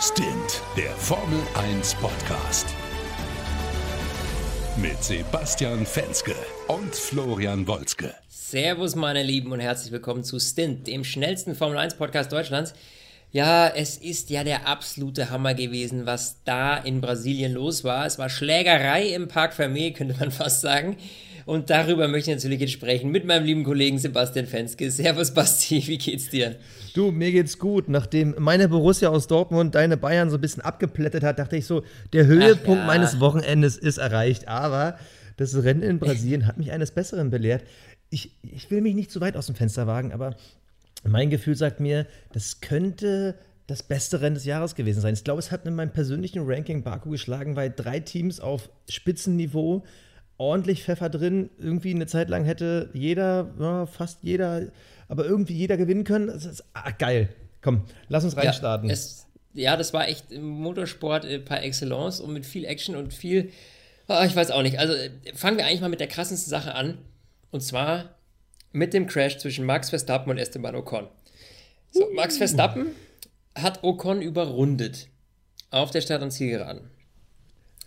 Stint, der Formel 1 Podcast. Mit Sebastian Fenske und Florian Wolzke. Servus, meine Lieben, und herzlich willkommen zu Stint, dem schnellsten Formel 1 Podcast Deutschlands. Ja, es ist ja der absolute Hammer gewesen, was da in Brasilien los war. Es war Schlägerei im Park Fermé, könnte man fast sagen. Und darüber möchte ich natürlich jetzt sprechen mit meinem lieben Kollegen Sebastian Fenske. Servus, Basti, wie geht's dir? Du, mir geht's gut. Nachdem meine Borussia aus Dortmund deine Bayern so ein bisschen abgeplättet hat, dachte ich so, der Höhepunkt ja. meines Wochenendes ist erreicht. Aber das Rennen in Brasilien hat mich eines Besseren belehrt. Ich, ich will mich nicht zu weit aus dem Fenster wagen, aber mein Gefühl sagt mir, das könnte das beste Rennen des Jahres gewesen sein. Ich glaube, es hat in meinem persönlichen Ranking Baku geschlagen, weil drei Teams auf Spitzenniveau ordentlich Pfeffer drin. Irgendwie eine Zeit lang hätte jeder, ja, fast jeder aber irgendwie jeder gewinnen können. Das ist ah, geil. Komm, lass uns reinstarten. Ja, es, ja, das war echt Motorsport äh, par excellence und mit viel Action und viel. Oh, ich weiß auch nicht. Also fangen wir eigentlich mal mit der krassesten Sache an. Und zwar mit dem Crash zwischen Max Verstappen und Esteban Ocon. So, Max Verstappen hat Ocon überrundet auf der Start- und Zielgeraden.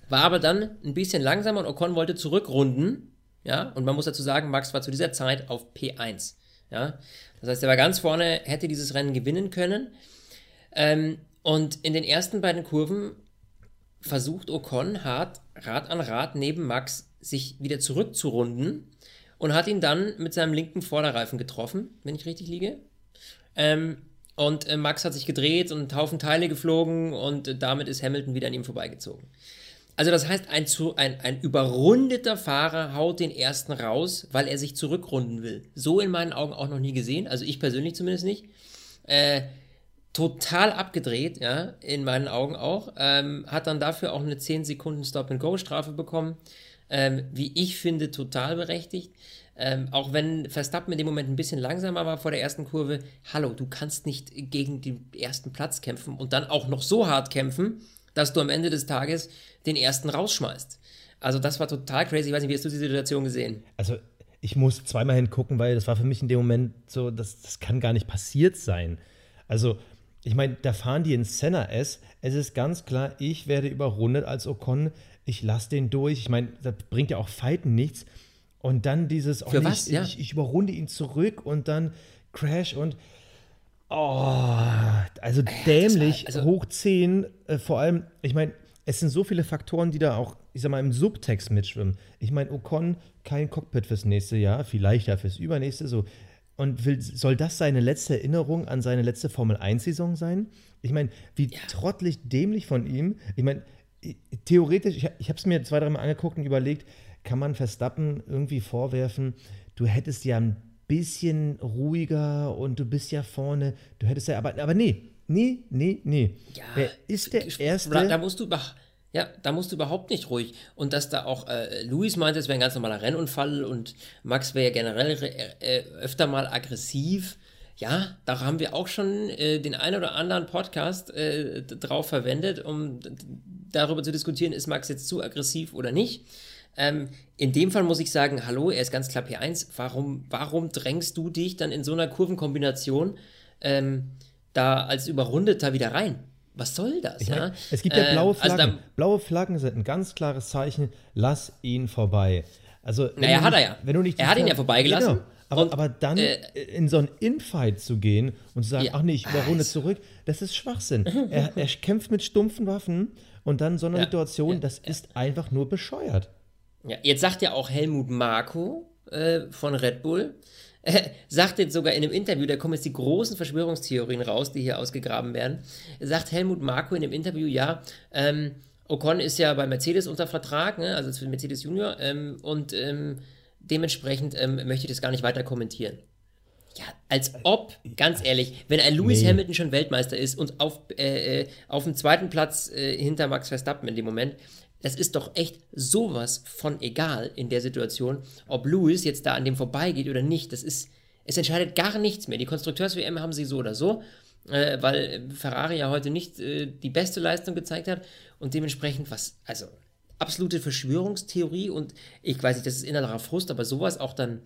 War aber dann ein bisschen langsamer und Ocon wollte zurückrunden. Ja, und man muss dazu sagen, Max war zu dieser Zeit auf P1. Ja? Das heißt, er war ganz vorne, hätte dieses Rennen gewinnen können. Ähm, und in den ersten beiden Kurven versucht Ocon hart, Rad an Rad neben Max sich wieder zurückzurunden und hat ihn dann mit seinem linken Vorderreifen getroffen, wenn ich richtig liege. Ähm, und äh, Max hat sich gedreht und einen Haufen Teile geflogen und äh, damit ist Hamilton wieder an ihm vorbeigezogen. Also das heißt, ein, ein, ein überrundeter Fahrer haut den ersten raus, weil er sich zurückrunden will. So in meinen Augen auch noch nie gesehen, also ich persönlich zumindest nicht. Äh, total abgedreht, ja, in meinen Augen auch. Ähm, hat dann dafür auch eine 10 Sekunden Stop-and-Go-Strafe bekommen. Ähm, wie ich finde, total berechtigt. Ähm, auch wenn Verstappen in dem Moment ein bisschen langsamer war vor der ersten Kurve. Hallo, du kannst nicht gegen den ersten Platz kämpfen und dann auch noch so hart kämpfen, dass du am Ende des Tages den ersten rausschmeißt. Also das war total crazy. Ich weiß nicht, wie hast du die Situation gesehen? Also ich muss zweimal hingucken, weil das war für mich in dem Moment so, das, das kann gar nicht passiert sein. Also ich meine, da fahren die in Senna S. Es ist ganz klar, ich werde überrundet als Ocon. Ich lasse den durch. Ich meine, das bringt ja auch Fighten nichts. Und dann dieses, oh, Für was? Ich, ja. ich, ich überrunde ihn zurück und dann Crash und oh, also dämlich, war, also hoch 10. Äh, vor allem, ich meine, es sind so viele Faktoren, die da auch, ich sag mal, im Subtext mitschwimmen. Ich meine, Ocon, kein Cockpit fürs nächste Jahr, vielleicht ja fürs übernächste, so. Und will, soll das seine letzte Erinnerung an seine letzte Formel-1-Saison sein? Ich meine, wie ja. trottelig dämlich von ihm. Ich meine, theoretisch, ich, ich habe es mir zwei, dreimal angeguckt und überlegt, kann man Verstappen irgendwie vorwerfen, du hättest ja ein bisschen ruhiger und du bist ja vorne, du hättest ja, aber, aber nee, Nee, nee, nee. Ja, Wer ist der Erste? Da musst du ja, da musst du überhaupt nicht ruhig. Und dass da auch äh, Luis meinte, es wäre ein ganz normaler Rennunfall und Max wäre ja generell äh, öfter mal aggressiv. Ja, da haben wir auch schon äh, den einen oder anderen Podcast äh, drauf verwendet, um darüber zu diskutieren, ist Max jetzt zu aggressiv oder nicht. Ähm, in dem Fall muss ich sagen, hallo, er ist ganz klar P1. Warum, warum drängst du dich dann in so einer Kurvenkombination? Ähm, da als Überrundeter wieder rein. Was soll das? Ich mein, Es gibt ja blaue Flaggen. Also da, blaue Flaggen sind ein ganz klares Zeichen, lass ihn vorbei. Also, naja, hat er ja. Wenn du nicht er hat ihn ja vorbeigelassen. Genau. Aber, und, aber dann äh, in so einen Infight zu gehen und zu sagen, ja. ach nee, ich überrunde also. zurück, das ist Schwachsinn. er, er, kämpft mit stumpfen Waffen und dann so eine ja. Situation, ja. das ist einfach nur bescheuert. Ja, jetzt sagt ja auch Helmut Marko äh, von Red Bull, er sagt jetzt sogar in einem Interview, da kommen jetzt die großen Verschwörungstheorien raus, die hier ausgegraben werden, sagt Helmut Marko in dem Interview, ja, ähm, Ocon ist ja bei Mercedes unter Vertrag, ne, also für Mercedes Junior, ähm, und ähm, dementsprechend ähm, möchte ich das gar nicht weiter kommentieren. Ja, als ob, ganz ehrlich, wenn ein Lewis nee. Hamilton schon Weltmeister ist und auf, äh, äh, auf dem zweiten Platz äh, hinter Max Verstappen in dem Moment, das ist doch echt sowas von egal in der Situation, ob Lewis jetzt da an dem vorbeigeht oder nicht. Das ist, es entscheidet gar nichts mehr. Die Konstrukteurs-WM haben sie so oder so, äh, weil Ferrari ja heute nicht äh, die beste Leistung gezeigt hat und dementsprechend was, also absolute Verschwörungstheorie und ich weiß nicht, das ist innerer Frust, aber sowas auch dann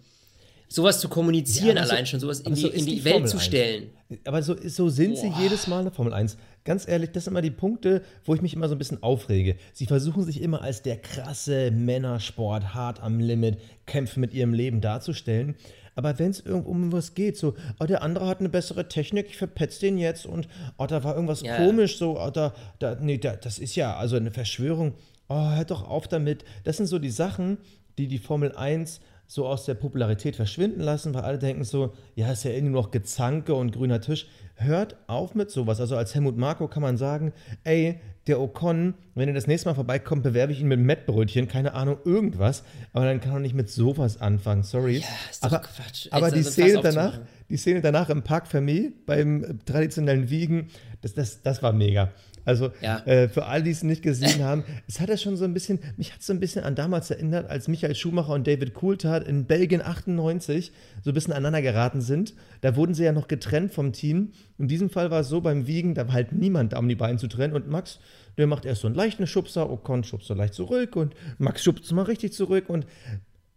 sowas zu kommunizieren ja, allein so, schon, sowas in die, so in die, die Welt zu stellen. Aber so, so sind Boah. sie jedes Mal in der Formel 1. Ganz ehrlich, das sind immer die Punkte, wo ich mich immer so ein bisschen aufrege. Sie versuchen sich immer als der krasse Männersport, hart am Limit, kämpfen mit ihrem Leben darzustellen. Aber wenn es um was geht, so, oh, der andere hat eine bessere Technik, ich verpetze den jetzt und oh, da war irgendwas ja. komisch, so, oh, da, da, nee, da, das ist ja also eine Verschwörung. Oh, hört doch auf damit. Das sind so die Sachen, die die Formel 1 so aus der Popularität verschwinden lassen, weil alle denken so, ja, ist ja irgendwie noch Gezanke und grüner Tisch. Hört auf mit sowas. Also als Helmut Marko kann man sagen, ey, der Ocon, wenn er das nächste Mal vorbeikommt, bewerbe ich ihn mit Mettbrötchen, keine Ahnung, irgendwas. Aber dann kann er nicht mit sowas anfangen, sorry. Ja, ist doch aber, Quatsch. Aber die, also Szene danach, die Szene danach im Park Fermé beim traditionellen Wiegen, das, das, das war mega. Also ja. äh, für all die es nicht gesehen haben, es hat ja schon so ein bisschen, mich hat es so ein bisschen an damals erinnert, als Michael Schumacher und David Coulthard in Belgien 98 so ein bisschen aneinander geraten sind. Da wurden sie ja noch getrennt vom Team. In diesem Fall war es so beim Wiegen, da war halt niemand da, um die beiden zu trennen. Und Max, der macht erst so einen leichten Schubser, Ocon schubst so leicht zurück und Max schubst mal richtig zurück und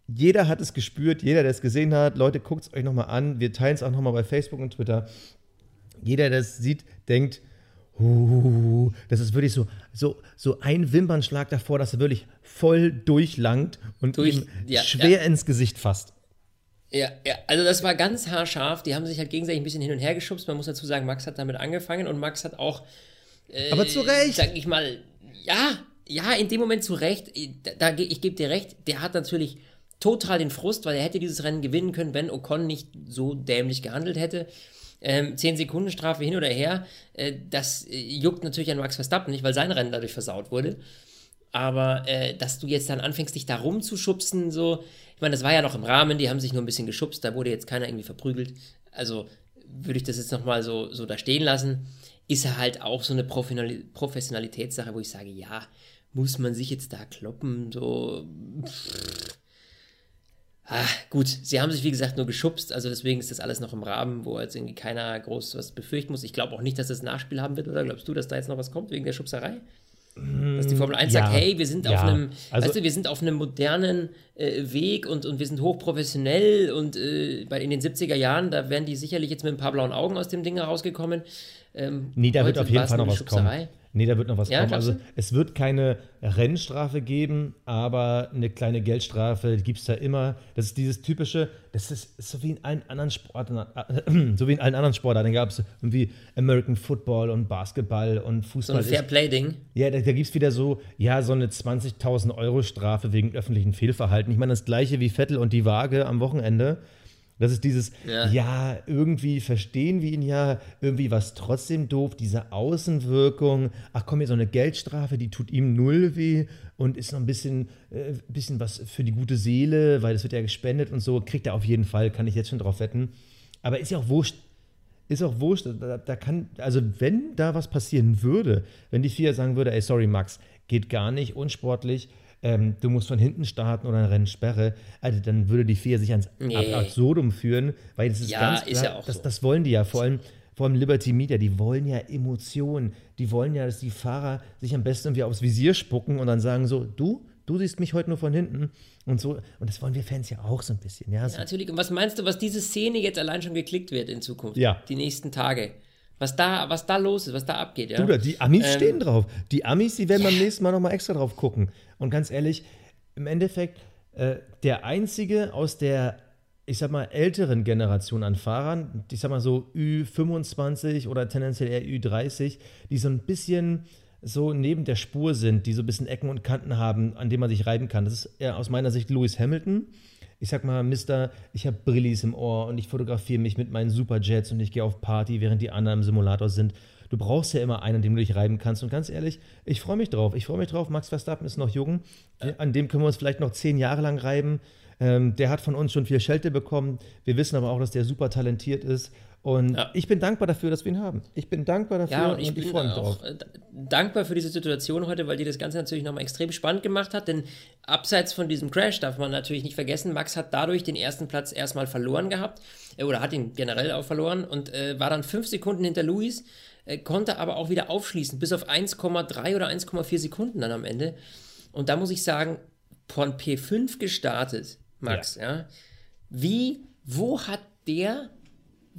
jeder hat es gespürt, jeder, der es gesehen hat. Leute, guckt es euch nochmal an. Wir teilen es auch nochmal bei Facebook und Twitter. Jeder, der es sieht, denkt, Uh, das ist wirklich so, so, so ein Wimpernschlag davor, dass er wirklich voll durchlangt und Durch, ihm ja, schwer ja. ins Gesicht fasst. Ja, ja, also das war ganz haarscharf. Die haben sich halt gegenseitig ein bisschen hin und her geschubst. Man muss dazu sagen, Max hat damit angefangen und Max hat auch. Äh, Aber zu Recht. Sag ich mal, ja, ja, in dem Moment zu Recht. Da, da, ich gebe dir recht, der hat natürlich total den Frust, weil er hätte dieses Rennen gewinnen können, wenn Ocon nicht so dämlich gehandelt hätte. Ähm, 10 Sekunden Strafe hin oder her, äh, das äh, juckt natürlich an Max Verstappen nicht, weil sein Rennen dadurch versaut wurde. Aber äh, dass du jetzt dann anfängst, dich da rumzuschubsen, so, ich meine, das war ja noch im Rahmen, die haben sich nur ein bisschen geschubst, da wurde jetzt keiner irgendwie verprügelt. Also würde ich das jetzt nochmal so, so da stehen lassen. Ist er halt auch so eine Professionalitätssache, wo ich sage, ja, muss man sich jetzt da kloppen, so. Pff Ah, gut, sie haben sich wie gesagt nur geschubst, also deswegen ist das alles noch im Rahmen, wo jetzt irgendwie keiner groß was befürchten muss. Ich glaube auch nicht, dass das Nachspiel haben wird, oder glaubst du, dass da jetzt noch was kommt wegen der Schubserei? Dass die Formel 1 ja, sagt, hey, wir sind ja. auf einem, also, weißt du, wir sind auf einem modernen äh, Weg und, und wir sind hochprofessionell und äh, bei, in den 70er Jahren, da wären die sicherlich jetzt mit ein paar blauen Augen aus dem Ding herausgekommen. Ähm, nee, da wird auf jeden Fall noch was kommen. Nee, da wird noch was ja, kommen. Also es wird keine Rennstrafe geben, aber eine kleine Geldstrafe gibt es da immer. Das ist dieses typische, das ist, so wie in allen anderen Sportarten, äh, so wie in allen anderen Sportarten gab es irgendwie American Football und Basketball und Fußball. So ein Fair-Play-Ding. Ja, da, da gibt es wieder so, ja, so eine 20.000 Euro Strafe wegen öffentlichen Fehlverhalten. Ich meine, das gleiche wie Vettel und die Waage am Wochenende. Das ist dieses, ja. ja. irgendwie verstehen wir ihn ja, irgendwie was trotzdem doof, diese Außenwirkung. Ach komm, hier so eine Geldstrafe, die tut ihm null weh und ist noch ein bisschen, äh, bisschen was für die gute Seele, weil das wird ja gespendet und so. Kriegt er auf jeden Fall, kann ich jetzt schon drauf wetten. Aber ist ja auch wurscht. Ist auch wurscht, da, da kann, also wenn da was passieren würde, wenn die FIA sagen würde, ey, sorry, Max, geht gar nicht, unsportlich, ähm, du musst von hinten starten oder ein Rennen sperre, also dann würde die FIA sich ans nee. Absurdum führen, weil das ist ja, ganz klar, ist ja auch das, so. das wollen die ja, vor allem vor allem Liberty Media, die wollen ja Emotionen, die wollen ja, dass die Fahrer sich am besten irgendwie aufs Visier spucken und dann sagen so, du, du siehst mich heute nur von hinten und so. Und das wollen wir Fans ja auch so ein bisschen. Ja, so. ja natürlich. Und was meinst du, was diese Szene jetzt allein schon geklickt wird in Zukunft? Ja. Die nächsten Tage. Was da, was da los ist, was da abgeht, ja. Du, die Amis ähm, stehen drauf. Die Amis, die werden ja. beim nächsten Mal nochmal extra drauf gucken. Und ganz ehrlich, im Endeffekt, äh, der einzige aus der, ich sag mal, älteren Generation an Fahrern, ich sag mal so Ü25 oder tendenziell eher Ü30, die so ein bisschen so neben der Spur sind, die so ein bisschen Ecken und Kanten haben, an denen man sich reiben kann. Das ist eher aus meiner Sicht Lewis Hamilton ich sag mal, Mister, ich habe Brillis im Ohr und ich fotografiere mich mit meinen Superjets und ich gehe auf Party, während die anderen im Simulator sind. Du brauchst ja immer einen, an dem du dich reiben kannst. Und ganz ehrlich, ich freue mich drauf. Ich freue mich drauf. Max Verstappen ist noch jung. An dem können wir uns vielleicht noch zehn Jahre lang reiben. Ähm, der hat von uns schon viel Schelte bekommen. Wir wissen aber auch, dass der super talentiert ist. Und ja. ich bin dankbar dafür, dass wir ihn haben. Ich bin dankbar dafür ja, und ich, und ich bin freue mich auch drauf. Äh, dankbar für diese Situation heute, weil die das Ganze natürlich nochmal extrem spannend gemacht hat. Denn abseits von diesem Crash darf man natürlich nicht vergessen, Max hat dadurch den ersten Platz erstmal verloren gehabt. Äh, oder hat ihn generell auch verloren und äh, war dann fünf Sekunden hinter Luis, äh, konnte aber auch wieder aufschließen, bis auf 1,3 oder 1,4 Sekunden dann am Ende. Und da muss ich sagen, von P5 gestartet, Max, ja. ja wie wo hat der,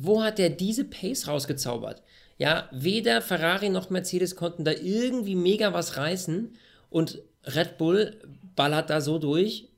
wo hat der diese Pace rausgezaubert? Ja, weder Ferrari noch Mercedes konnten da irgendwie mega was reißen und Red Bull ballert da so durch.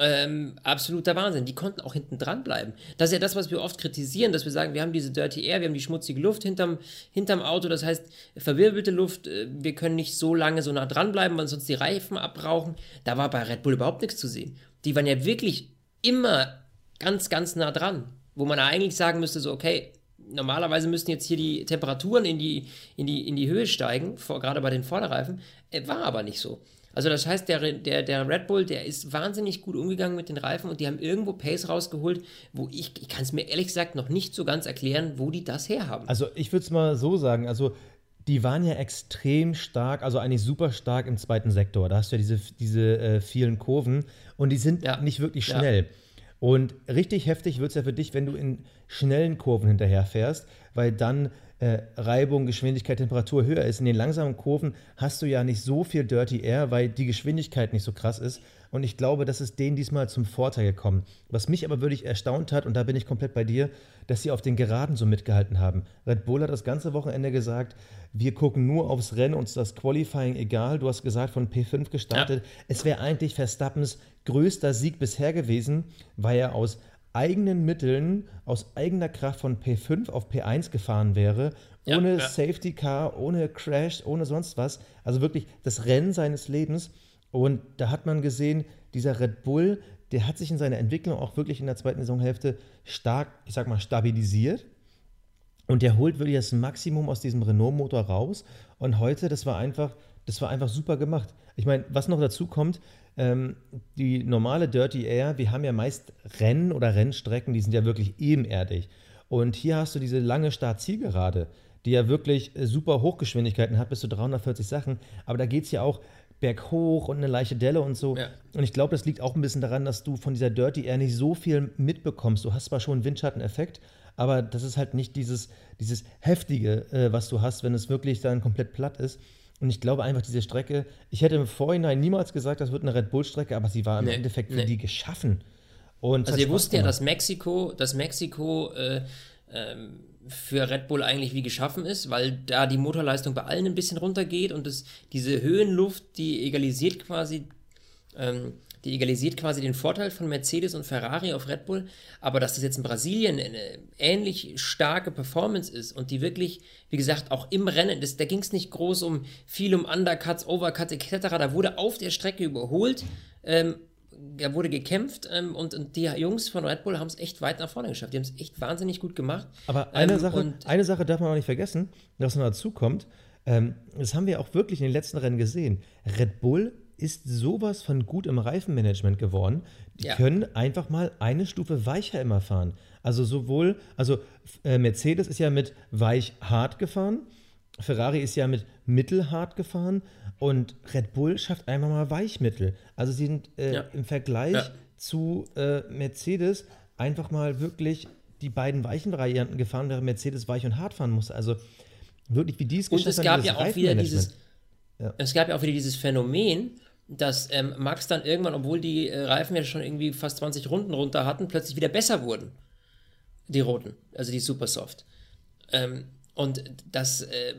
Ähm, absoluter Wahnsinn. Die konnten auch hinten dran bleiben. Das ist ja das, was wir oft kritisieren, dass wir sagen, wir haben diese Dirty Air, wir haben die schmutzige Luft hinterm, hinterm Auto, das heißt verwirbelte Luft, äh, wir können nicht so lange so nah dran bleiben, weil sonst die Reifen abbrauchen. Da war bei Red Bull überhaupt nichts zu sehen. Die waren ja wirklich immer ganz, ganz nah dran, wo man eigentlich sagen müsste, so, okay, normalerweise müssten jetzt hier die Temperaturen in die, in die, in die Höhe steigen, vor, gerade bei den Vorderreifen, äh, war aber nicht so. Also das heißt, der, der, der Red Bull, der ist wahnsinnig gut umgegangen mit den Reifen und die haben irgendwo Pace rausgeholt, wo ich, ich kann es mir ehrlich gesagt noch nicht so ganz erklären, wo die das herhaben. Also ich würde es mal so sagen, also die waren ja extrem stark, also eigentlich super stark im zweiten Sektor. Da hast du ja diese, diese äh, vielen Kurven und die sind ja. nicht wirklich schnell. Ja. Und richtig heftig wird es ja für dich, wenn du in schnellen Kurven hinterherfährst, weil dann äh, Reibung, Geschwindigkeit, Temperatur höher ist. In den langsamen Kurven hast du ja nicht so viel Dirty Air, weil die Geschwindigkeit nicht so krass ist. Und ich glaube, das ist denen diesmal zum Vorteil gekommen. Was mich aber wirklich erstaunt hat, und da bin ich komplett bei dir, dass sie auf den Geraden so mitgehalten haben. Red Bull hat das ganze Wochenende gesagt, wir gucken nur aufs Rennen, uns das Qualifying egal. Du hast gesagt, von P5 gestartet. Ja. Es wäre eigentlich Verstappens größter Sieg bisher gewesen, weil er aus eigenen Mitteln, aus eigener Kraft von P5 auf P1 gefahren wäre, ohne ja, ja. Safety Car, ohne Crash, ohne sonst was. Also wirklich das Rennen seines Lebens. Und da hat man gesehen, dieser Red Bull, der hat sich in seiner Entwicklung auch wirklich in der zweiten Saisonhälfte stark, ich sag mal, stabilisiert. Und der holt wirklich das Maximum aus diesem Renault-Motor raus. Und heute, das war einfach, das war einfach super gemacht. Ich meine, was noch dazu kommt, ähm, die normale Dirty Air, wir haben ja meist Rennen oder Rennstrecken, die sind ja wirklich ebenerdig. Und hier hast du diese lange Start-Zielgerade, die ja wirklich äh, super Hochgeschwindigkeiten hat, bis zu 340 Sachen. Aber da geht es ja auch berghoch und eine leichte Delle und so. Ja. Und ich glaube, das liegt auch ein bisschen daran, dass du von dieser Dirty Air nicht so viel mitbekommst. Du hast zwar schon einen Windschatteneffekt, aber das ist halt nicht dieses, dieses Heftige, äh, was du hast, wenn es wirklich dann komplett platt ist. Und ich glaube einfach, diese Strecke, ich hätte im Vorhinein niemals gesagt, das wird eine Red Bull-Strecke, aber sie war im nee, Endeffekt für nee. die geschaffen. Und also wir wussten ja, dass Mexiko, dass Mexiko äh, ähm, für Red Bull eigentlich wie geschaffen ist, weil da die Motorleistung bei allen ein bisschen runtergeht und das, diese Höhenluft, die egalisiert quasi ähm, die egalisiert quasi den Vorteil von Mercedes und Ferrari auf Red Bull. Aber dass das jetzt in Brasilien eine ähnlich starke Performance ist und die wirklich, wie gesagt, auch im Rennen, das, da ging es nicht groß um viel um Undercuts, Overcuts etc. Da wurde auf der Strecke überholt. Ähm, da wurde gekämpft ähm, und, und, die Jungs von Red Bull haben es echt weit nach vorne geschafft. Die haben es echt wahnsinnig gut gemacht. Aber eine, ähm, Sache, eine Sache darf man auch nicht vergessen, was noch dazu kommt. Ähm, das haben wir auch wirklich in den letzten Rennen gesehen. Red Bull ist sowas von gut im Reifenmanagement geworden. Die ja. können einfach mal eine Stufe weicher immer fahren. Also sowohl, also äh, Mercedes ist ja mit weich hart gefahren, Ferrari ist ja mit mittelhart gefahren und Red Bull schafft einfach mal Weichmittel. Also sie sind äh, ja. im Vergleich ja. zu äh, Mercedes einfach mal wirklich die beiden weichen Varianten gefahren, während Mercedes weich und hart fahren musste. Also wirklich, wie die es geschafft haben. Und es gab ja auch wieder dieses, ja. es gab ja auch wieder dieses Phänomen, dass ähm, Max dann irgendwann, obwohl die äh, Reifen ja schon irgendwie fast 20 Runden runter hatten, plötzlich wieder besser wurden. Die roten, also die Supersoft. Ähm, und dass äh,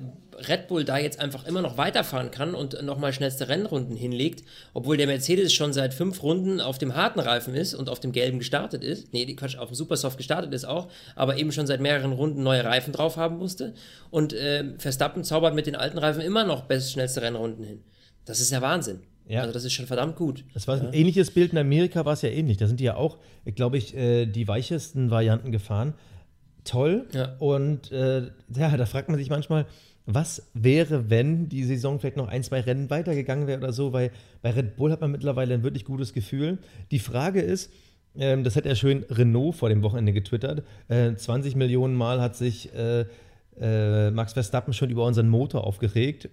Red Bull da jetzt einfach immer noch weiterfahren kann und nochmal schnellste Rennrunden hinlegt, obwohl der Mercedes schon seit fünf Runden auf dem harten Reifen ist und auf dem gelben gestartet ist. Nee, Quatsch, auf dem Supersoft gestartet ist auch, aber eben schon seit mehreren Runden neue Reifen drauf haben musste. Und äh, Verstappen zaubert mit den alten Reifen immer noch best schnellste Rennrunden hin. Das ist ja Wahnsinn. Ja. Also das ist schon verdammt gut. Das war ein ja. ähnliches Bild in Amerika, war es ja ähnlich. Da sind die ja auch, glaube ich, äh, die weichesten Varianten gefahren. Toll. Ja. Und äh, ja, da fragt man sich manchmal, was wäre, wenn die Saison vielleicht noch ein, zwei Rennen weitergegangen wäre oder so, weil bei Red Bull hat man mittlerweile ein wirklich gutes Gefühl. Die Frage ist, ähm, das hat ja schön Renault vor dem Wochenende getwittert, äh, 20 Millionen Mal hat sich äh, äh, Max Verstappen schon über unseren Motor aufgeregt.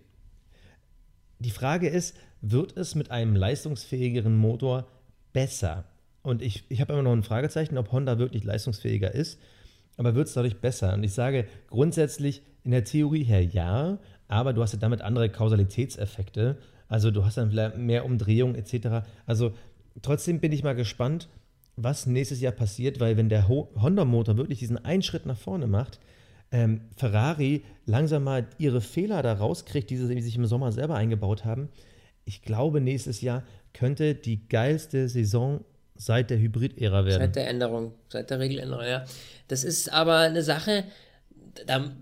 Die Frage ist, wird es mit einem leistungsfähigeren Motor besser? Und ich, ich habe immer noch ein Fragezeichen, ob Honda wirklich leistungsfähiger ist, aber wird es dadurch besser? Und ich sage grundsätzlich in der Theorie her ja, aber du hast ja damit andere Kausalitätseffekte. Also du hast dann mehr Umdrehung etc. Also trotzdem bin ich mal gespannt, was nächstes Jahr passiert, weil wenn der Honda-Motor wirklich diesen einen Schritt nach vorne macht, ähm, Ferrari langsam mal ihre Fehler da rauskriegt, die sie sich im Sommer selber eingebaut haben. Ich glaube, nächstes Jahr könnte die geilste Saison seit der Hybrid-Ära werden. Seit der Änderung, seit der Regeländerung, ja. Das ist aber eine Sache, da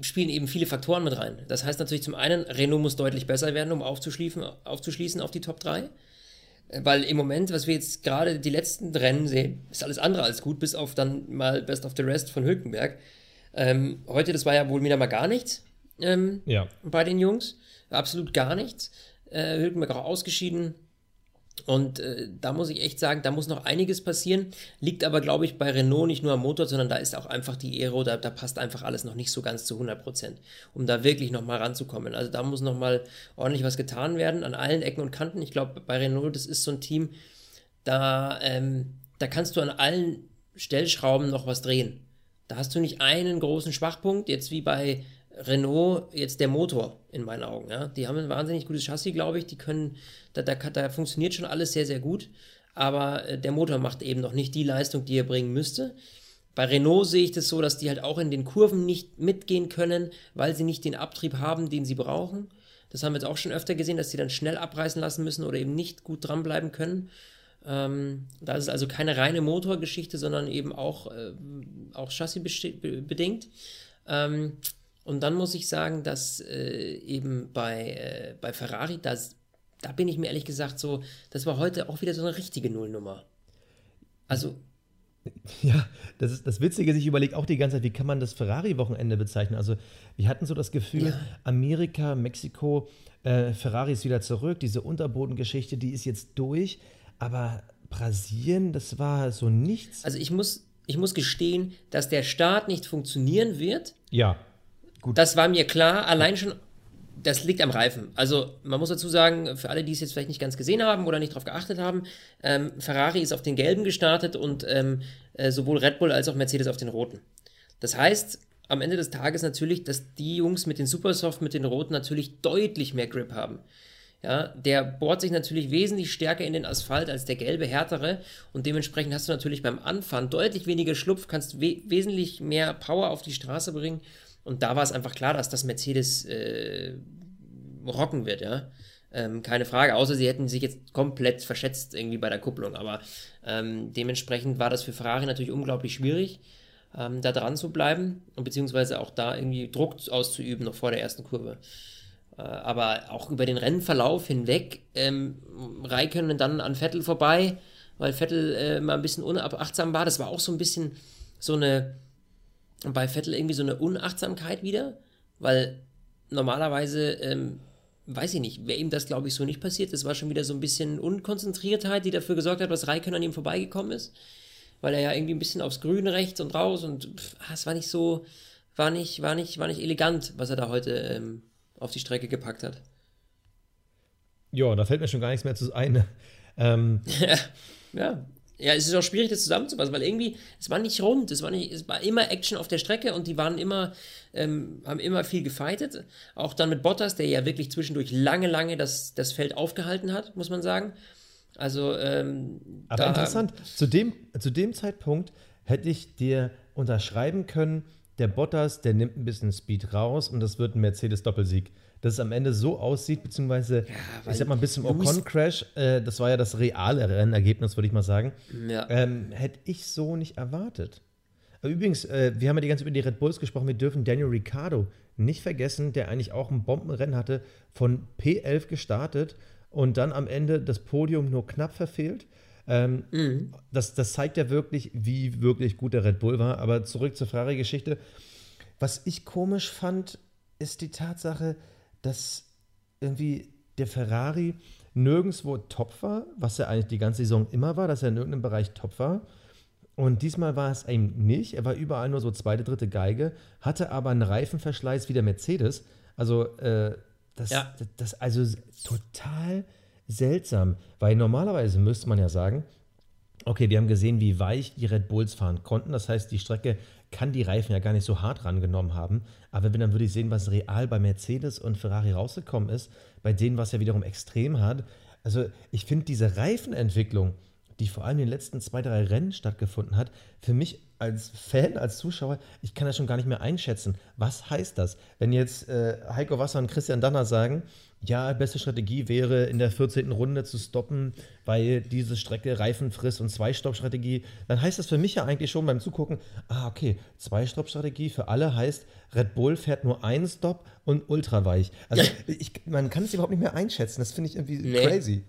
spielen eben viele Faktoren mit rein. Das heißt natürlich zum einen, Renault muss deutlich besser werden, um aufzuschließen, aufzuschließen auf die Top 3. Weil im Moment, was wir jetzt gerade die letzten Rennen sehen, ist alles andere als gut, bis auf dann mal Best of the Rest von Hülkenberg. Ähm, heute, das war ja wohl wieder mal gar nichts ähm, ja. bei den Jungs. Absolut gar nichts. Äh, Hülkenberg auch ausgeschieden. Und äh, da muss ich echt sagen, da muss noch einiges passieren. Liegt aber, glaube ich, bei Renault nicht nur am Motor, sondern da ist auch einfach die Aero, da, da passt einfach alles noch nicht so ganz zu 100 Prozent, um da wirklich nochmal ranzukommen. Also da muss nochmal ordentlich was getan werden an allen Ecken und Kanten. Ich glaube, bei Renault, das ist so ein Team, da, ähm, da kannst du an allen Stellschrauben noch was drehen. Da hast du nicht einen großen Schwachpunkt, jetzt wie bei Renault jetzt der Motor in meinen Augen. Ja? Die haben ein wahnsinnig gutes Chassis, glaube ich. Die können, da, da, da funktioniert schon alles sehr, sehr gut. Aber äh, der Motor macht eben noch nicht die Leistung, die er bringen müsste. Bei Renault sehe ich das so, dass die halt auch in den Kurven nicht mitgehen können, weil sie nicht den Abtrieb haben, den sie brauchen. Das haben wir jetzt auch schon öfter gesehen, dass sie dann schnell abreißen lassen müssen oder eben nicht gut dranbleiben können. Ähm, da ist es also keine reine Motorgeschichte, sondern eben auch, äh, auch Chassis bedingt. Ähm, und dann muss ich sagen, dass äh, eben bei, äh, bei Ferrari, das, da bin ich mir ehrlich gesagt so, das war heute auch wieder so eine richtige Nullnummer. Also. Ja, das ist das Witzige, ich überlege auch die ganze Zeit, wie kann man das Ferrari-Wochenende bezeichnen? Also, wir hatten so das Gefühl, ja. Amerika, Mexiko, äh, Ferrari ist wieder zurück, diese Unterbodengeschichte, die ist jetzt durch, aber Brasilien, das war so nichts. Also, ich muss, ich muss gestehen, dass der Start nicht funktionieren wird. Ja. Gut. Das war mir klar, allein schon, das liegt am Reifen. Also man muss dazu sagen, für alle, die es jetzt vielleicht nicht ganz gesehen haben oder nicht darauf geachtet haben, ähm, Ferrari ist auf den gelben gestartet und ähm, äh, sowohl Red Bull als auch Mercedes auf den roten. Das heißt, am Ende des Tages natürlich, dass die Jungs mit den Supersoft, mit den roten natürlich deutlich mehr Grip haben. Ja, der bohrt sich natürlich wesentlich stärker in den Asphalt als der gelbe, härtere und dementsprechend hast du natürlich beim Anfahren deutlich weniger Schlupf, kannst we wesentlich mehr Power auf die Straße bringen und da war es einfach klar, dass das Mercedes äh, rocken wird, ja. Ähm, keine Frage, außer sie hätten sich jetzt komplett verschätzt irgendwie bei der Kupplung. Aber ähm, dementsprechend war das für Ferrari natürlich unglaublich schwierig, ähm, da dran zu bleiben und beziehungsweise auch da irgendwie Druck auszuüben noch vor der ersten Kurve. Äh, aber auch über den Rennverlauf hinweg, ähm, Raikönnen dann an Vettel vorbei, weil Vettel äh, mal ein bisschen unachtsam war. Das war auch so ein bisschen so eine bei Vettel irgendwie so eine Unachtsamkeit wieder, weil normalerweise, ähm, weiß ich nicht, wäre ihm das, glaube ich, so nicht passiert. Das war schon wieder so ein bisschen Unkonzentriertheit, die dafür gesorgt hat, dass Raikön an ihm vorbeigekommen ist, weil er ja irgendwie ein bisschen aufs Grüne rechts und raus und ah, es war nicht so, war nicht, war nicht, war nicht elegant, was er da heute ähm, auf die Strecke gepackt hat. Ja, da fällt mir schon gar nichts mehr zu ein. Ähm, ja, ja, es ist auch schwierig, das zusammenzufassen, weil irgendwie, es war nicht rund, es war, nicht, es war immer Action auf der Strecke und die waren immer, ähm, haben immer viel gefightet. Auch dann mit Bottas, der ja wirklich zwischendurch lange, lange das, das Feld aufgehalten hat, muss man sagen. Also, ähm, Aber interessant, zu dem, zu dem Zeitpunkt hätte ich dir unterschreiben können, der Bottas, der nimmt ein bisschen Speed raus und das wird ein Mercedes-Doppelsieg dass es am Ende so aussieht, beziehungsweise, ja, ich sag mal, bis zum Ocon-Crash, äh, das war ja das reale Rennergebnis, würde ich mal sagen, ja. ähm, hätte ich so nicht erwartet. Aber übrigens, äh, wir haben ja die ganze Zeit über die Red Bulls gesprochen, wir dürfen Daniel Ricciardo nicht vergessen, der eigentlich auch ein Bombenrennen hatte, von P11 gestartet und dann am Ende das Podium nur knapp verfehlt. Ähm, mhm. das, das zeigt ja wirklich, wie wirklich gut der Red Bull war. Aber zurück zur Ferrari-Geschichte. Was ich komisch fand, ist die Tatsache, dass irgendwie der Ferrari nirgendwo top war, was er eigentlich die ganze Saison immer war, dass er in irgendeinem Bereich top war. Und diesmal war es eben nicht. Er war überall nur so zweite, dritte Geige, hatte aber einen Reifenverschleiß wie der Mercedes. Also, äh, das, ja. das, das, also total seltsam, weil normalerweise müsste man ja sagen, okay, wir haben gesehen, wie weich die Red Bulls fahren konnten. Das heißt, die Strecke kann die Reifen ja gar nicht so hart rangenommen haben. Aber wenn dann würde ich sehen, was real bei Mercedes und Ferrari rausgekommen ist, bei denen was ja wiederum extrem hat. Also ich finde diese Reifenentwicklung, die vor allem in den letzten zwei, drei Rennen stattgefunden hat, für mich als Fan, als Zuschauer, ich kann das schon gar nicht mehr einschätzen. Was heißt das? Wenn jetzt äh, Heiko Wasser und Christian Danner sagen, ja, beste Strategie wäre, in der 14. Runde zu stoppen, weil diese Strecke Reifen frisst und Zwei-Stopp-Strategie, dann heißt das für mich ja eigentlich schon beim Zugucken, ah, okay, Zwei-Stopp-Strategie für alle heißt, Red Bull fährt nur einen Stop und ultraweich. Also ich, man kann es überhaupt nicht mehr einschätzen, das finde ich irgendwie nee. crazy.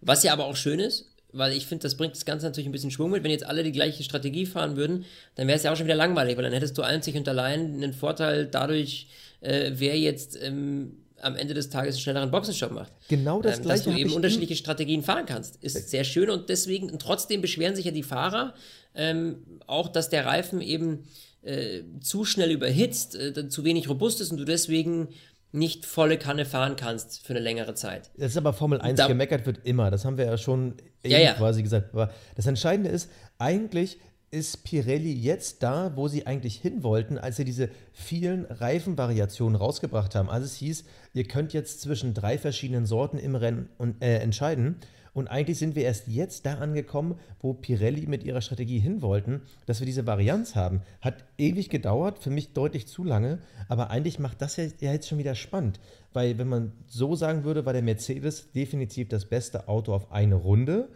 Was ja aber auch schön ist, weil ich finde, das bringt das Ganze natürlich ein bisschen Schwung mit. Wenn jetzt alle die gleiche Strategie fahren würden, dann wäre es ja auch schon wieder langweilig, weil dann hättest du einzig und allein einen Vorteil dadurch, äh, wer jetzt ähm, am Ende des Tages einen schnelleren Boxenstopp macht. Genau das ähm, gleiche. Dass du eben unterschiedliche Strategien fahren kannst, ist sehr schön und deswegen, und trotzdem beschweren sich ja die Fahrer ähm, auch, dass der Reifen eben äh, zu schnell überhitzt, äh, zu wenig robust ist und du deswegen nicht volle Kanne fahren kannst für eine längere Zeit. Das ist aber Formel 1 da, gemeckert wird immer. Das haben wir ja schon ja, ja. quasi gesagt. Aber das Entscheidende ist, eigentlich ist Pirelli jetzt da, wo sie eigentlich hin wollten, als sie diese vielen Reifenvariationen rausgebracht haben. Also es hieß, ihr könnt jetzt zwischen drei verschiedenen Sorten im Rennen und, äh, entscheiden. Und eigentlich sind wir erst jetzt da angekommen, wo Pirelli mit ihrer Strategie hin wollten, dass wir diese Varianz haben. Hat ewig gedauert, für mich deutlich zu lange, aber eigentlich macht das ja, jetzt schon wieder spannend. Weil wenn man so sagen würde, war der Mercedes definitiv das beste Auto auf eine Runde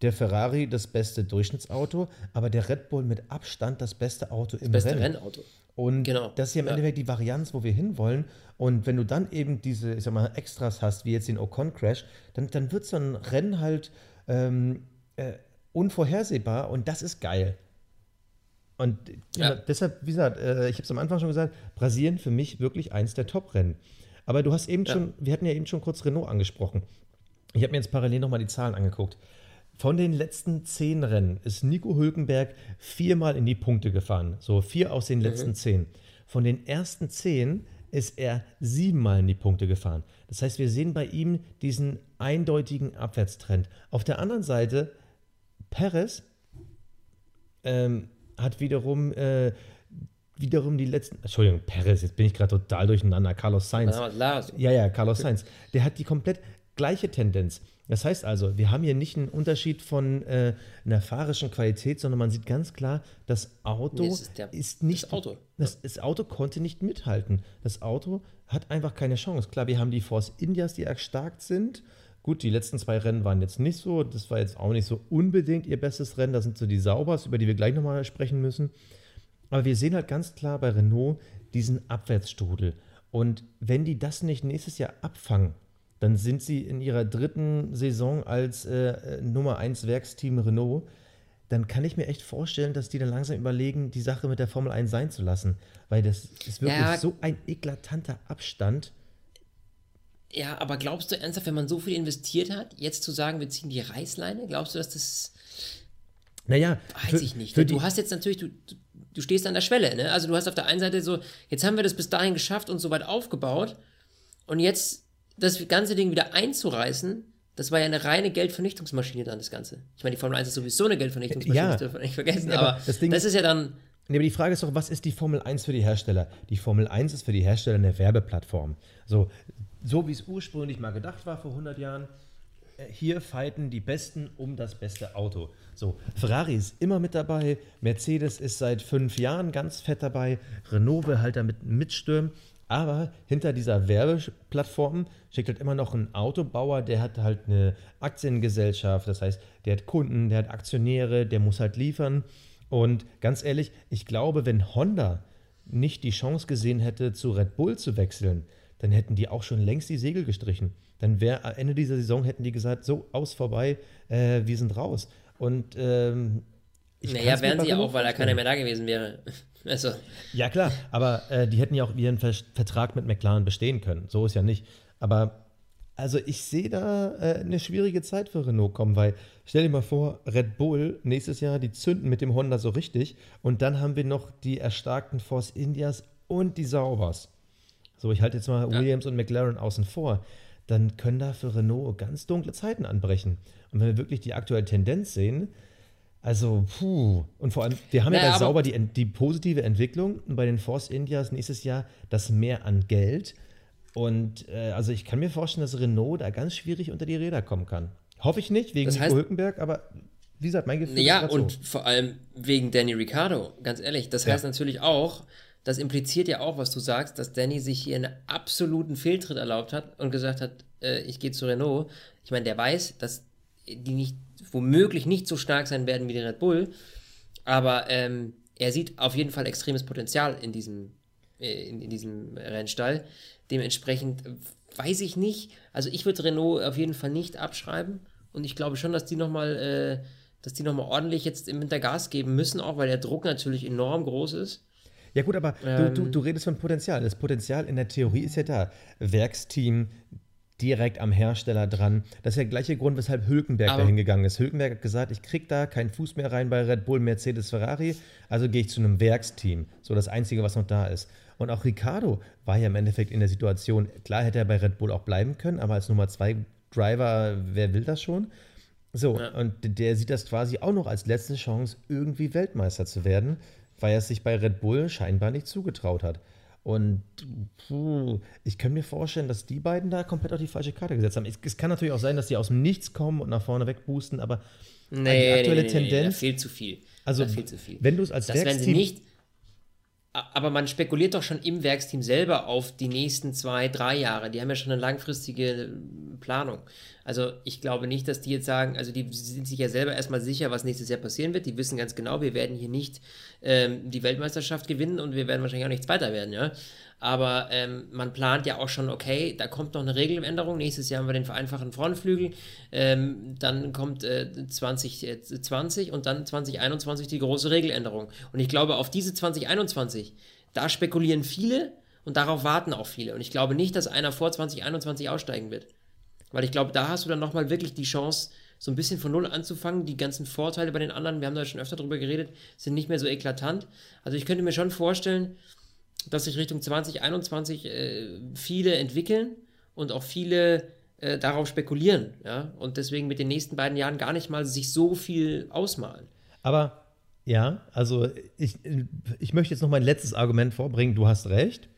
der Ferrari das beste Durchschnittsauto, aber der Red Bull mit Abstand das beste Auto im das beste Rennen. Rennauto. Und genau. das ist ja im ja. Endeffekt die Varianz, wo wir hinwollen. Und wenn du dann eben diese, ich sag mal, Extras hast, wie jetzt den Ocon-Crash, dann, dann wird so ein Rennen halt ähm, äh, unvorhersehbar und das ist geil. Und ja. deshalb, wie gesagt, äh, ich habe es am Anfang schon gesagt, Brasilien für mich wirklich eins der Top-Rennen. Aber du hast eben ja. schon, wir hatten ja eben schon kurz Renault angesprochen. Ich habe mir jetzt parallel nochmal die Zahlen angeguckt. Von den letzten zehn Rennen ist Nico Hülkenberg viermal in die Punkte gefahren. So vier aus den letzten mhm. zehn. Von den ersten zehn ist er siebenmal in die Punkte gefahren. Das heißt, wir sehen bei ihm diesen eindeutigen Abwärtstrend. Auf der anderen Seite, Perez ähm, hat wiederum, äh, wiederum die letzten. Entschuldigung, Perez, jetzt bin ich gerade total durcheinander. Carlos Sainz. Ja, ja, Carlos Sainz. Der hat die komplett gleiche Tendenz. Das heißt also, wir haben hier nicht einen Unterschied von äh, einer fahrischen Qualität, sondern man sieht ganz klar, das Auto nee, ist, der, ist, nicht. Das Auto. Das, das, Auto konnte nicht mithalten. Das Auto hat einfach keine Chance. Klar, wir haben die Force Indias, die erstarkt sind. Gut, die letzten zwei Rennen waren jetzt nicht so. Das war jetzt auch nicht so unbedingt ihr bestes Rennen. Das sind so die Saubers, über die wir gleich nochmal sprechen müssen. Aber wir sehen halt ganz klar bei Renault diesen Abwärtsstrudel. Und wenn die das nicht nächstes Jahr abfangen, dann sind sie in ihrer dritten Saison als äh, äh Nummer 1 Werksteam Renault. Dann kann ich mir echt vorstellen, dass die dann langsam überlegen, die Sache mit der Formel 1 sein zu lassen. Weil das ist wirklich ja, so ein eklatanter Abstand. Ja, aber glaubst du ernsthaft, wenn man so viel investiert hat, jetzt zu sagen, wir ziehen die Reißleine, glaubst du, dass das. Naja. Weiß für, ich nicht. Du hast jetzt natürlich, du, du stehst an der Schwelle, ne? Also du hast auf der einen Seite so, jetzt haben wir das bis dahin geschafft und so weit aufgebaut. Und jetzt das ganze Ding wieder einzureißen, das war ja eine reine Geldvernichtungsmaschine dann, das Ganze. Ich meine, die Formel 1 ist sowieso eine Geldvernichtungsmaschine, ja. das dürfen wir nicht vergessen, aber, aber das, Ding das ist ja dann. Nee, aber die Frage ist doch, was ist die Formel 1 für die Hersteller? Die Formel 1 ist für die Hersteller eine Werbeplattform. So, so wie es ursprünglich mal gedacht war vor 100 Jahren. Äh, hier fighten die Besten um das beste Auto. So, Ferrari ist immer mit dabei, Mercedes ist seit fünf Jahren ganz fett dabei, Renault will halt damit mitstürmen. Aber hinter dieser Werbeplattform steckt halt immer noch ein Autobauer, der hat halt eine Aktiengesellschaft, das heißt, der hat Kunden, der hat Aktionäre, der muss halt liefern. Und ganz ehrlich, ich glaube, wenn Honda nicht die Chance gesehen hätte, zu Red Bull zu wechseln, dann hätten die auch schon längst die Segel gestrichen. Dann wäre am Ende dieser Saison hätten die gesagt, so aus vorbei, äh, wir sind raus. Und ähm, ich naja, wären sie ja auch, weil da keiner mehr da gewesen wäre. Also. Ja, klar, aber äh, die hätten ja auch ihren Ver Vertrag mit McLaren bestehen können. So ist ja nicht. Aber also ich sehe da äh, eine schwierige Zeit für Renault kommen, weil stell dir mal vor, Red Bull nächstes Jahr, die zünden mit dem Honda so richtig und dann haben wir noch die erstarkten Force Indias und die Saubers. So, ich halte jetzt mal ja. Williams und McLaren außen vor. Dann können da für Renault ganz dunkle Zeiten anbrechen. Und wenn wir wirklich die aktuelle Tendenz sehen, also, puh. Und vor allem, wir haben naja, ja bei Sauber die, die positive Entwicklung bei den Force Indias nächstes Jahr das Mehr an Geld. Und äh, also ich kann mir vorstellen, dass Renault da ganz schwierig unter die Räder kommen kann. Hoffe ich nicht, wegen das heißt, Nico Hülkenberg, aber wie gesagt, mein Gefühl ja, ist Ja, und so. vor allem wegen Danny Ricciardo, ganz ehrlich. Das heißt ja. natürlich auch, das impliziert ja auch, was du sagst, dass Danny sich hier einen absoluten Fehltritt erlaubt hat und gesagt hat, äh, ich gehe zu Renault. Ich meine, der weiß, dass die nicht, womöglich nicht so stark sein werden wie die Red Bull, aber ähm, er sieht auf jeden Fall extremes Potenzial in diesem, äh, in, in diesem Rennstall. Dementsprechend weiß ich nicht, also ich würde Renault auf jeden Fall nicht abschreiben und ich glaube schon, dass die nochmal äh, dass die nochmal ordentlich jetzt im Winter Gas geben müssen, auch weil der Druck natürlich enorm groß ist. Ja gut, aber ähm, du, du, du redest von Potenzial. Das Potenzial in der Theorie ist ja da. Werksteam, direkt am Hersteller dran. Das ist ja der gleiche Grund, weshalb Hülkenberg da hingegangen ist. Hülkenberg hat gesagt, ich kriege da keinen Fuß mehr rein bei Red Bull, Mercedes, Ferrari, also gehe ich zu einem Werksteam. So das Einzige, was noch da ist. Und auch Ricardo war ja im Endeffekt in der Situation, klar hätte er bei Red Bull auch bleiben können, aber als Nummer zwei Driver, wer will das schon? So, ja. und der sieht das quasi auch noch als letzte Chance, irgendwie Weltmeister zu werden weil er es sich bei Red Bull scheinbar nicht zugetraut hat. Und puh, ich kann mir vorstellen, dass die beiden da komplett auf die falsche Karte gesetzt haben. Es, kann natürlich auch sein, dass die aus dem Nichts kommen und nach vorne wegboosten, aber nee, die aktuelle nee, nee, Tendenz. Nee, fehlt zu viel. Also, da fehlt zu viel. wenn du es als das Werksteam. Nicht, aber man spekuliert doch schon im Werksteam selber auf die nächsten zwei, drei Jahre. Die haben ja schon eine langfristige Planung. Also ich glaube nicht, dass die jetzt sagen, also die sind sich ja selber erstmal sicher, was nächstes Jahr passieren wird. Die wissen ganz genau, wir werden hier nicht ähm, die Weltmeisterschaft gewinnen und wir werden wahrscheinlich auch nicht Zweiter werden, ja. Aber ähm, man plant ja auch schon, okay, da kommt noch eine Regeländerung. Nächstes Jahr haben wir den vereinfachten Frontflügel. Ähm, dann kommt äh, 2020 äh, und dann 2021 die große Regeländerung. Und ich glaube, auf diese 2021, da spekulieren viele und darauf warten auch viele. Und ich glaube nicht, dass einer vor 2021 aussteigen wird. Weil ich glaube, da hast du dann nochmal wirklich die Chance, so ein bisschen von Null anzufangen. Die ganzen Vorteile bei den anderen, wir haben da schon öfter drüber geredet, sind nicht mehr so eklatant. Also ich könnte mir schon vorstellen, dass sich Richtung 2021 äh, viele entwickeln und auch viele äh, darauf spekulieren, ja, und deswegen mit den nächsten beiden Jahren gar nicht mal sich so viel ausmalen. Aber ja, also ich, ich möchte jetzt noch mein letztes Argument vorbringen. Du hast recht.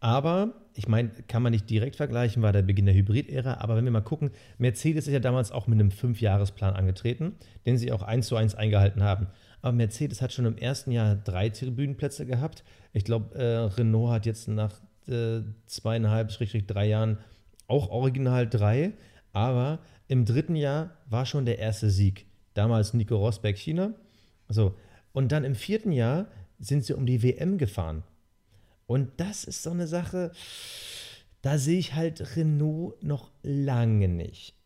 Aber, ich meine, kann man nicht direkt vergleichen, war der Beginn der Hybrid-Ära. Aber wenn wir mal gucken, Mercedes ist ja damals auch mit einem Fünfjahresplan angetreten, den sie auch eins zu eins eingehalten haben. Aber Mercedes hat schon im ersten Jahr drei Tribünenplätze gehabt. Ich glaube, äh, Renault hat jetzt nach äh, zweieinhalb, schrägstrich drei Jahren auch original drei. Aber im dritten Jahr war schon der erste Sieg. Damals Nico Rosberg China. So. Und dann im vierten Jahr sind sie um die WM gefahren. Und das ist so eine Sache, da sehe ich halt Renault noch lange nicht.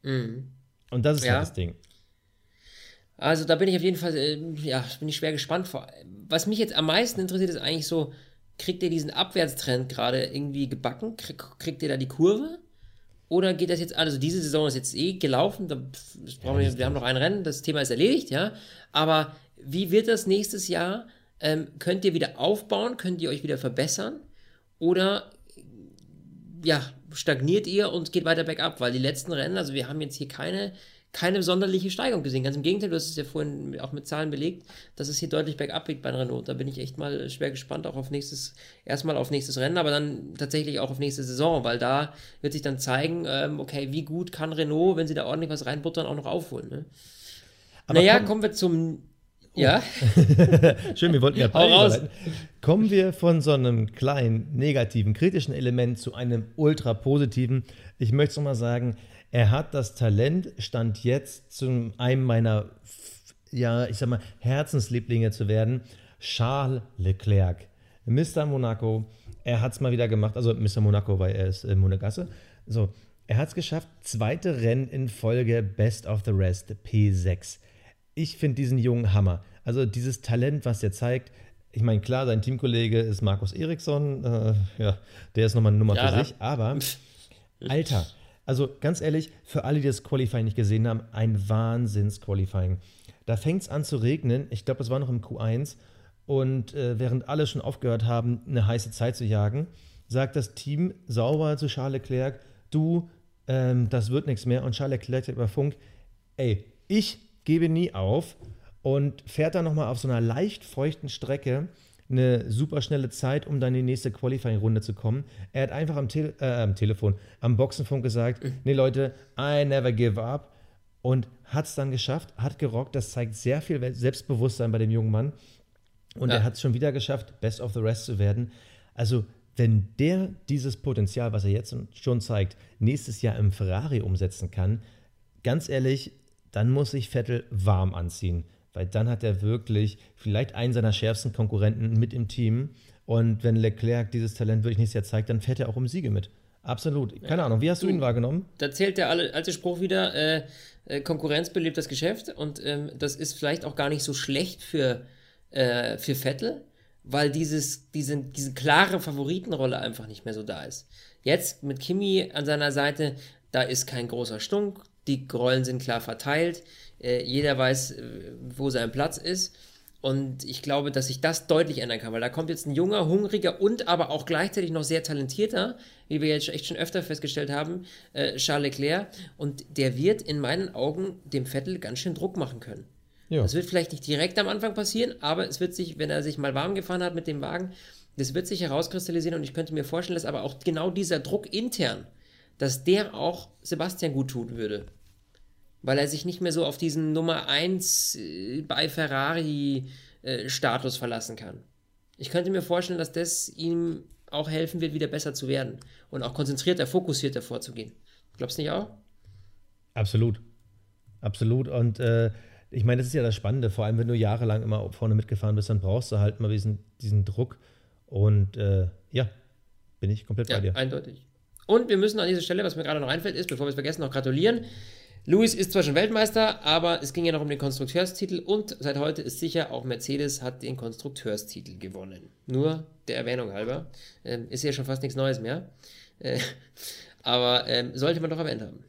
Mhm. Und das ist ja. halt das Ding. Also da bin ich auf jeden Fall, äh, ja, bin ich schwer gespannt. Vor. Was mich jetzt am meisten interessiert, ist eigentlich so, kriegt ihr diesen Abwärtstrend gerade irgendwie gebacken? Krieg, kriegt ihr da die Kurve? Oder geht das jetzt, also diese Saison ist jetzt eh gelaufen, da ja, wir, wir haben noch ein Rennen, das Thema ist erledigt, ja. Aber wie wird das nächstes Jahr? Ähm, könnt ihr wieder aufbauen? Könnt ihr euch wieder verbessern? Oder ja, stagniert ihr und geht weiter bergab? Weil die letzten Rennen, also wir haben jetzt hier keine keine sonderliche Steigerung gesehen. Ganz im Gegenteil, du hast es ja vorhin auch mit Zahlen belegt, dass es hier deutlich bergab geht bei Renault. Da bin ich echt mal schwer gespannt, auch auf nächstes, erstmal auf nächstes Rennen, aber dann tatsächlich auch auf nächste Saison, weil da wird sich dann zeigen, ähm, okay, wie gut kann Renault, wenn sie da ordentlich was reinbuttern, auch noch aufholen. Ne? Aber naja, komm, kommen wir zum. Ja. Schön, wir wollten ja raus. Kommen wir von so einem kleinen, negativen, kritischen Element zu einem ultra positiven. Ich möchte es nochmal sagen, er hat das Talent, stand jetzt zu einem meiner, ja, ich sag mal, Herzenslieblinge zu werden. Charles Leclerc, Mr. Monaco. Er hat es mal wieder gemacht, also Mr. Monaco, weil er ist äh, Monegasse. So, er hat es geschafft, zweite Rennen in Folge Best of the Rest, P6. Ich finde diesen jungen Hammer. Also dieses Talent, was er zeigt. Ich meine, klar, sein Teamkollege ist Markus Eriksson. Äh, ja, der ist nochmal eine Nummer ja, für sich. Aber, Alter, also ganz ehrlich, für alle, die das Qualifying nicht gesehen haben, ein Wahnsinns-Qualifying. Da fängt es an zu regnen. Ich glaube, es war noch im Q1. Und äh, während alle schon aufgehört haben, eine heiße Zeit zu jagen, sagt das Team sauber zu Charles Leclerc: Du, ähm, das wird nichts mehr. Und Charles Leclerc sagt über Funk: Ey, ich gebe nie auf. Und fährt dann nochmal auf so einer leicht feuchten Strecke eine super schnelle Zeit, um dann in die nächste Qualifying-Runde zu kommen. Er hat einfach am, Te äh, am Telefon, am Boxenfunk gesagt, mhm. nee Leute, I never give up. und hat es dann geschafft, hat gerockt. Das zeigt sehr viel Selbstbewusstsein bei dem jungen Mann. Und ja. er hat es schon wieder geschafft, Best of the Rest zu werden. Also, wenn der dieses Potenzial, was er jetzt schon zeigt, nächstes Jahr im Ferrari umsetzen kann, ganz ehrlich, dann muss sich Vettel warm anziehen. Weil dann hat er wirklich vielleicht einen seiner schärfsten Konkurrenten mit im Team. Und wenn Leclerc dieses Talent wirklich nächstes Jahr zeigt, dann fährt er auch um Siege mit. Absolut. Keine ja. Ahnung, wie hast du, du, ihn wahrgenommen? Da zählt der alte Spruch wieder, äh, äh, Konkurrenz belebt das Geschäft. Und ähm, das ist vielleicht auch gar nicht so schlecht für, äh, für Vettel, weil dieses, diese, diese klare Favoritenrolle einfach nicht mehr so da ist. Jetzt mit Kimi an seiner Seite, da ist kein großer Stunk, die Rollen sind klar verteilt, äh, jeder weiß, äh, wo sein Platz ist. Und ich glaube, dass sich das deutlich ändern kann, weil da kommt jetzt ein junger, hungriger und aber auch gleichzeitig noch sehr talentierter, wie wir jetzt echt schon öfter festgestellt haben, äh, Charles Leclerc. Und der wird in meinen Augen dem Vettel ganz schön Druck machen können. Ja. Das wird vielleicht nicht direkt am Anfang passieren, aber es wird sich, wenn er sich mal warm gefahren hat mit dem Wagen, das wird sich herauskristallisieren und ich könnte mir vorstellen, dass aber auch genau dieser Druck intern, dass der auch Sebastian gut tun würde weil er sich nicht mehr so auf diesen Nummer 1 äh, bei Ferrari äh, Status verlassen kann. Ich könnte mir vorstellen, dass das ihm auch helfen wird, wieder besser zu werden und auch konzentrierter, fokussierter vorzugehen. Glaubst du nicht auch? Absolut. Absolut. Und äh, ich meine, das ist ja das Spannende, vor allem wenn du jahrelang immer vorne mitgefahren bist, dann brauchst du halt mal diesen, diesen Druck. Und äh, ja, bin ich komplett ja, bei dir. Eindeutig. Und wir müssen an dieser Stelle, was mir gerade noch einfällt, ist, bevor wir es vergessen, noch gratulieren. Lewis ist zwar schon Weltmeister, aber es ging ja noch um den Konstrukteurstitel und seit heute ist sicher, auch Mercedes hat den Konstrukteurstitel gewonnen. Nur der Erwähnung halber. Ähm, ist ja schon fast nichts Neues mehr. Äh, aber ähm, sollte man doch erwähnt haben.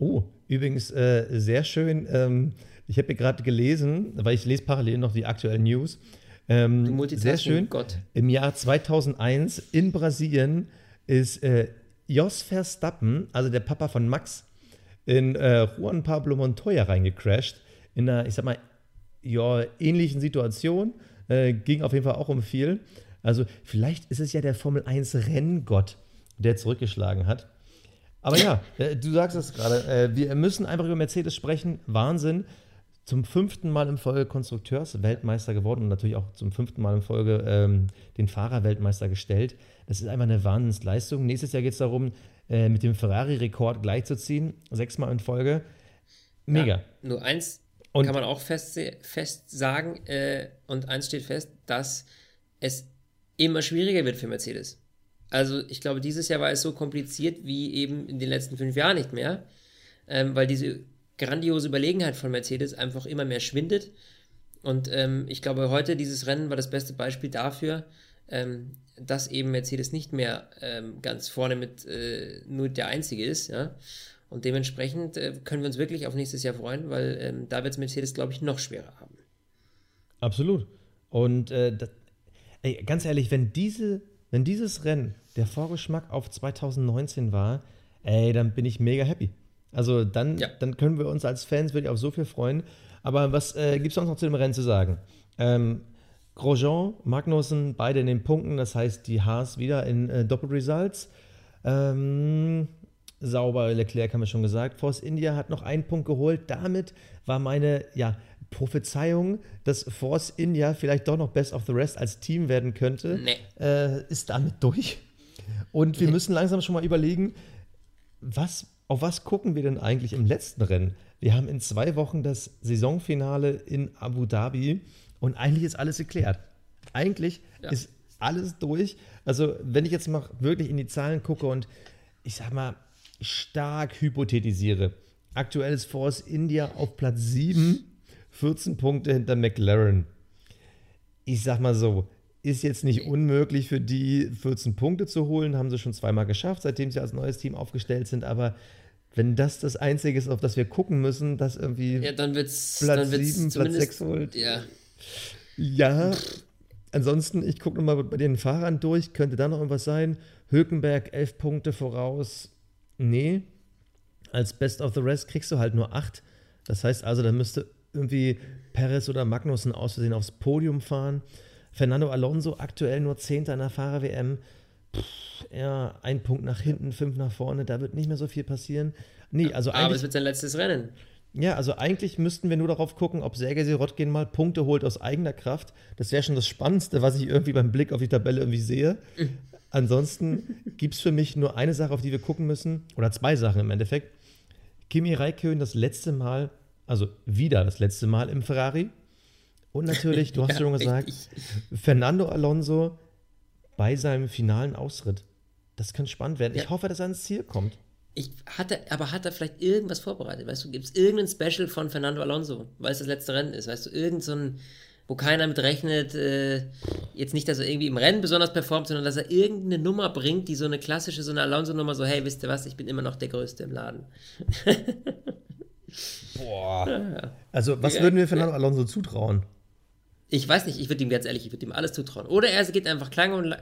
Oh, übrigens äh, sehr schön. Ähm, ich habe gerade gelesen, weil ich lese parallel noch die aktuellen News. Ähm, sehr schön. Gott. Im Jahr 2001 in Brasilien ist äh, Jos Verstappen, also der Papa von Max, in äh, Juan Pablo Montoya reingecrashed. In einer, ich sag mal, ja, ähnlichen Situation. Äh, ging auf jeden Fall auch um viel. Also, vielleicht ist es ja der Formel 1 Renngott, der zurückgeschlagen hat. Aber ja, äh, du sagst es gerade. Äh, wir müssen einfach über Mercedes sprechen. Wahnsinn. Zum fünften Mal in Folge Konstrukteursweltmeister geworden und natürlich auch zum fünften Mal in Folge ähm, den Fahrerweltmeister gestellt. Das ist einfach eine Wahnsinnsleistung. Nächstes Jahr geht es darum, äh, mit dem Ferrari-Rekord gleichzuziehen. Sechsmal in Folge. Mega. Ja, nur eins und kann man auch fest, fest sagen, äh, und eins steht fest, dass es immer schwieriger wird für Mercedes. Also ich glaube, dieses Jahr war es so kompliziert wie eben in den letzten fünf Jahren nicht mehr, ähm, weil diese grandiose Überlegenheit von Mercedes einfach immer mehr schwindet. Und ähm, ich glaube, heute dieses Rennen war das beste Beispiel dafür, ähm, dass eben Mercedes nicht mehr ähm, ganz vorne mit äh, nur der Einzige ist, ja. Und dementsprechend äh, können wir uns wirklich auf nächstes Jahr freuen, weil ähm, da wird es Mercedes, glaube ich, noch schwerer haben. Absolut. Und äh, das, ey, ganz ehrlich, wenn, diese, wenn dieses Rennen der Vorgeschmack auf 2019 war, ey, dann bin ich mega happy. Also dann, ja. dann können wir uns als Fans wirklich auf so viel freuen. Aber was äh, gibt es sonst noch zu dem Rennen zu sagen? Ähm, Grosjean, Magnussen, beide in den Punkten, das heißt die Haas wieder in äh, Doppelresults. Ähm, sauber, Leclerc haben wir schon gesagt. Force India hat noch einen Punkt geholt. Damit war meine ja, Prophezeiung, dass Force India vielleicht doch noch Best of the Rest als Team werden könnte, nee. äh, ist damit durch. Und wir müssen langsam schon mal überlegen, was, auf was gucken wir denn eigentlich im letzten Rennen? Wir haben in zwei Wochen das Saisonfinale in Abu Dhabi. Und eigentlich ist alles geklärt. Eigentlich ja. ist alles durch. Also, wenn ich jetzt mal wirklich in die Zahlen gucke und ich sag mal, stark hypothetisiere. Aktuell ist Force India auf Platz 7, 14 Punkte hinter McLaren. Ich sag mal so, ist jetzt nicht unmöglich für die 14 Punkte zu holen, haben sie schon zweimal geschafft, seitdem sie als neues Team aufgestellt sind, aber wenn das das Einzige ist, auf das wir gucken müssen, dass irgendwie ja, dann wird's, Platz dann 7, Platz 6 holt. Ja, ja, ansonsten, ich gucke nochmal bei den Fahrern durch, könnte da noch irgendwas sein? Hökenberg, elf Punkte voraus. Nee, als Best of the Rest kriegst du halt nur acht. Das heißt also, da müsste irgendwie Perez oder Magnussen aus Versehen aufs Podium fahren. Fernando Alonso aktuell nur Zehnter in der Fahrer-WM. ja, ein Punkt nach hinten, fünf nach vorne, da wird nicht mehr so viel passieren. Nee, also Aber es wird sein letztes Rennen. Ja, also eigentlich müssten wir nur darauf gucken, ob Sergei Sirotkin mal Punkte holt aus eigener Kraft. Das wäre schon das Spannendste, was ich irgendwie beim Blick auf die Tabelle irgendwie sehe. Ansonsten gibt es für mich nur eine Sache, auf die wir gucken müssen, oder zwei Sachen im Endeffekt. Kimi Räikkönen das letzte Mal, also wieder das letzte Mal im Ferrari. Und natürlich, du hast ja, schon gesagt, Fernando Alonso bei seinem finalen Ausritt. Das kann spannend werden. Ja. Ich hoffe, dass er ans Ziel kommt. Ich hatte, aber hat er vielleicht irgendwas vorbereitet? Weißt du, gibt es irgendein Special von Fernando Alonso, weil es das letzte Rennen ist? Weißt du, irgend so ein, wo keiner mit rechnet, äh, jetzt nicht, dass er irgendwie im Rennen besonders performt, sondern dass er irgendeine Nummer bringt, die so eine klassische, so eine Alonso-Nummer, so, hey, wisst ihr was, ich bin immer noch der Größte im Laden. Boah. Ja. Also, was ja, würden wir Fernando Alonso zutrauen? Ich weiß nicht, ich würde ihm ganz ehrlich, ich würde ihm alles zutrauen. Oder er geht einfach klang und,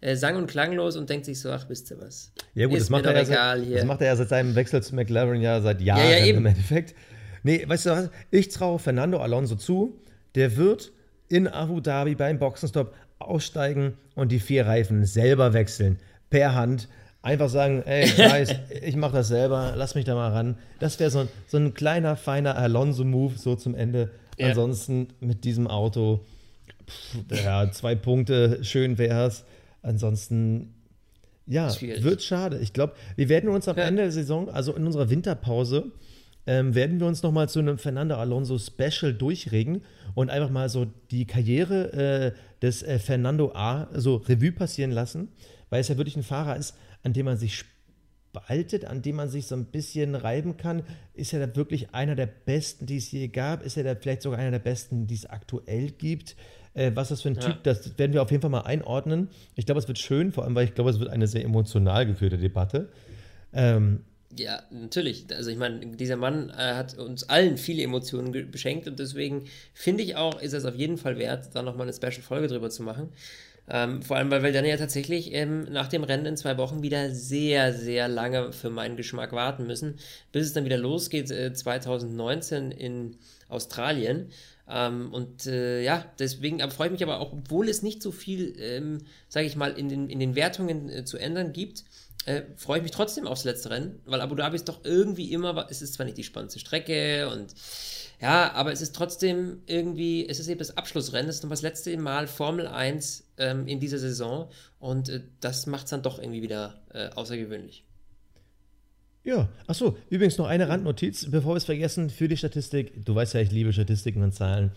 äh, sang- und klanglos und denkt sich so, ach, wisst ihr was? Ja gut, das macht, er ja seit, das macht er ja seit seinem Wechsel zu McLaren ja seit Jahren ja, ja, im Endeffekt. Nee, weißt du was? Ich traue Fernando Alonso zu, der wird in Abu Dhabi beim Boxenstopp aussteigen und die vier Reifen selber wechseln. Per Hand. Einfach sagen, ey, ich weiß, ich mache das selber, lass mich da mal ran. Das wäre so, so ein kleiner, feiner Alonso-Move so zum Ende ja. Ansonsten mit diesem Auto, pff, ja, zwei Punkte, schön wär's. Ansonsten, ja, wird schade. Ich glaube, wir werden uns am ja. Ende der Saison, also in unserer Winterpause, ähm, werden wir uns nochmal zu einem Fernando Alonso Special durchregen und einfach mal so die Karriere äh, des äh, Fernando A. so Revue passieren lassen, weil es ja wirklich ein Fahrer ist, an dem man sich bealtet, an dem man sich so ein bisschen reiben kann? Ist er da wirklich einer der besten, die es je gab? Ist er da vielleicht sogar einer der besten, die es aktuell gibt? Äh, was das für ein ja. Typ, das werden wir auf jeden Fall mal einordnen. Ich glaube, es wird schön, vor allem, weil ich glaube, es wird eine sehr emotional geführte Debatte. Ähm, ja, natürlich. Also ich meine, dieser Mann äh, hat uns allen viele Emotionen beschenkt und deswegen finde ich auch, ist es auf jeden Fall wert, da nochmal eine Special-Folge drüber zu machen. Ähm, vor allem, weil wir dann ja tatsächlich ähm, nach dem Rennen in zwei Wochen wieder sehr, sehr lange für meinen Geschmack warten müssen, bis es dann wieder losgeht äh, 2019 in Australien. Ähm, und äh, ja, deswegen freue ich mich aber auch, obwohl es nicht so viel, ähm, sage ich mal, in den, in den Wertungen äh, zu ändern gibt, äh, freue ich mich trotzdem aufs letzte Rennen, weil Abu Dhabi ist doch irgendwie immer, es ist zwar nicht die spannendste Strecke und ja, aber es ist trotzdem irgendwie, es ist eben das Abschlussrennen, es ist noch das letzte Mal Formel 1 ähm, in dieser Saison und äh, das macht es dann doch irgendwie wieder äh, außergewöhnlich. Ja, achso, übrigens noch eine Randnotiz, bevor wir es vergessen, für die Statistik. Du weißt ja, ich liebe Statistiken und Zahlen.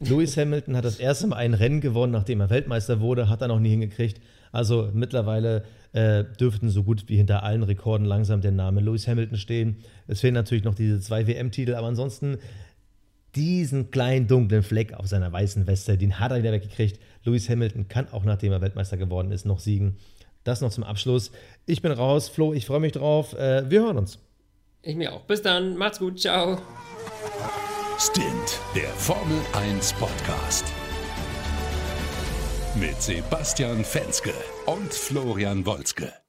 Lewis Hamilton hat das erste Mal ein Rennen gewonnen, nachdem er Weltmeister wurde, hat er noch nie hingekriegt. Also mittlerweile äh, dürften so gut wie hinter allen Rekorden langsam der Name Lewis Hamilton stehen. Es fehlen natürlich noch diese zwei WM-Titel, aber ansonsten diesen kleinen dunklen Fleck auf seiner weißen Weste, den hat er wieder weggekriegt. Lewis Hamilton kann auch, nachdem er Weltmeister geworden ist, noch siegen. Das noch zum Abschluss. Ich bin raus. Flo, ich freue mich drauf. Äh, wir hören uns. Ich mir auch. Bis dann. Macht's gut. Ciao. Stint, der Formel 1 Podcast. Mit Sebastian Fenske und Florian Wolzke.